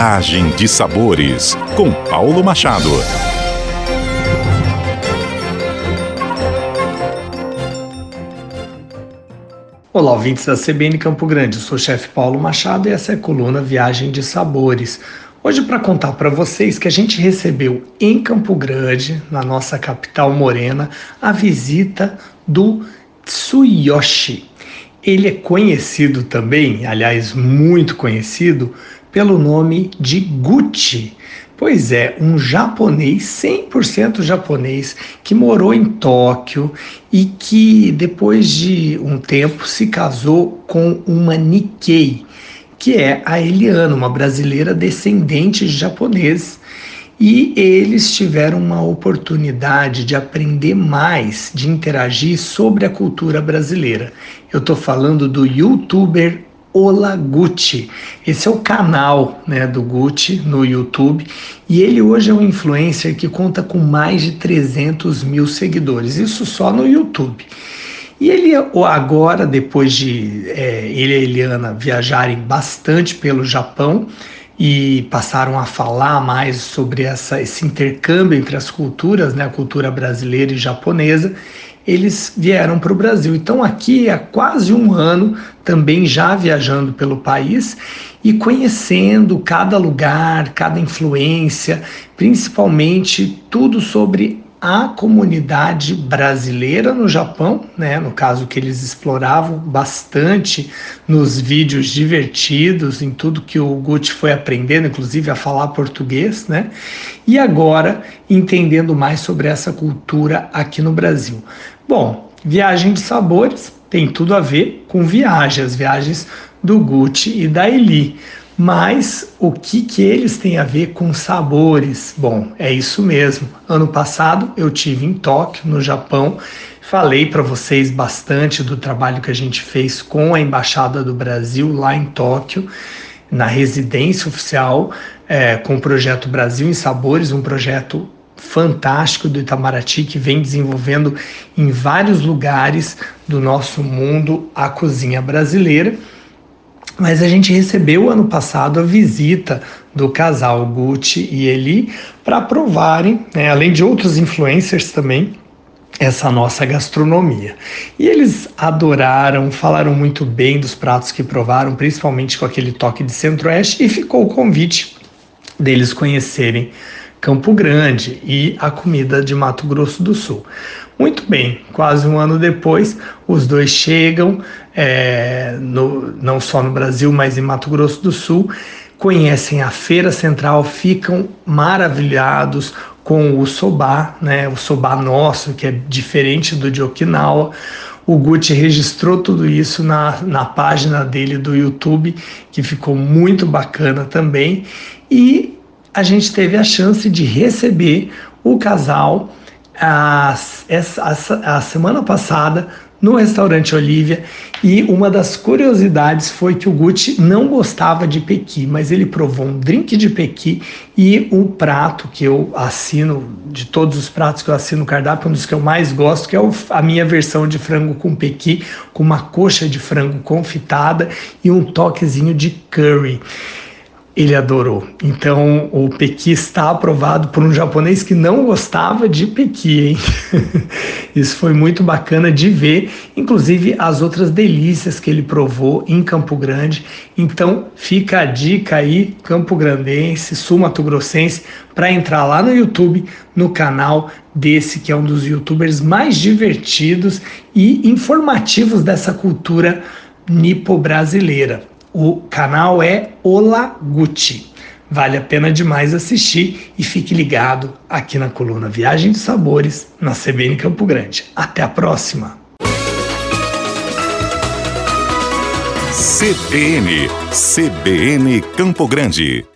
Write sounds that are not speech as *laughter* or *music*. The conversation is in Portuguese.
Viagem de Sabores, com Paulo Machado. Olá, ouvintes da CBN Campo Grande. Eu sou o chefe Paulo Machado e essa é a coluna Viagem de Sabores. Hoje, para contar para vocês que a gente recebeu em Campo Grande, na nossa capital morena, a visita do Tsuyoshi. Ele é conhecido também, aliás, muito conhecido, pelo nome de Gucci. Pois é, um japonês, 100% japonês, que morou em Tóquio e que depois de um tempo se casou com uma Nikkei, que é a Eliana, uma brasileira descendente de japoneses e eles tiveram uma oportunidade de aprender mais, de interagir sobre a cultura brasileira. Eu estou falando do youtuber Ola Gucci. Esse é o canal né, do Gucci no YouTube e ele hoje é um influencer que conta com mais de 300 mil seguidores, isso só no YouTube. E ele agora, depois de é, ele e a Eliana viajarem bastante pelo Japão, e passaram a falar mais sobre essa, esse intercâmbio entre as culturas, né, a cultura brasileira e japonesa, eles vieram para o Brasil. Então, aqui há quase um ano, também já viajando pelo país e conhecendo cada lugar, cada influência, principalmente tudo sobre a comunidade brasileira no Japão, né? No caso que eles exploravam bastante nos vídeos divertidos, em tudo que o Gucci foi aprendendo, inclusive a falar português, né? E agora entendendo mais sobre essa cultura aqui no Brasil. Bom, viagem de sabores tem tudo a ver com viagens, viagens do Gucci e da Eli. Mas o que, que eles têm a ver com sabores? Bom, é isso mesmo. Ano passado eu tive em Tóquio, no Japão, falei para vocês bastante do trabalho que a gente fez com a Embaixada do Brasil lá em Tóquio, na residência oficial, é, com o projeto Brasil em Sabores, um projeto fantástico do Itamaraty que vem desenvolvendo em vários lugares do nosso mundo a cozinha brasileira. Mas a gente recebeu ano passado a visita do casal Gucci e Eli para provarem, né, além de outros influencers também, essa nossa gastronomia. E eles adoraram, falaram muito bem dos pratos que provaram, principalmente com aquele toque de centro-oeste, e ficou o convite deles conhecerem Campo Grande e a comida de Mato Grosso do Sul. Muito bem, quase um ano depois, os dois chegam, é, no, não só no Brasil, mas em Mato Grosso do Sul, conhecem a Feira Central, ficam maravilhados com o soba, né, o soba nosso, que é diferente do de Okinawa. O Gucci registrou tudo isso na, na página dele do YouTube, que ficou muito bacana também. E a gente teve a chance de receber o casal a, a, a semana passada no restaurante Olivia. E uma das curiosidades foi que o Gucci não gostava de pequi, mas ele provou um drink de pequi e um prato que eu assino, de todos os pratos que eu assino no cardápio, um dos que eu mais gosto, que é a minha versão de frango com pequi, com uma coxa de frango confitada e um toquezinho de curry ele adorou. Então, o pequi está aprovado por um japonês que não gostava de pequi, hein? *laughs* Isso foi muito bacana de ver, inclusive as outras delícias que ele provou em Campo Grande. Então, fica a dica aí, Campo Grandense, Sul Mato Grossense, para entrar lá no YouTube, no canal desse que é um dos youtubers mais divertidos e informativos dessa cultura nipo-brasileira. O canal é Olaguchi. Vale a pena demais assistir e fique ligado aqui na coluna Viagem de Sabores na CBN Campo Grande. Até a próxima! CBN, CBN Campo Grande.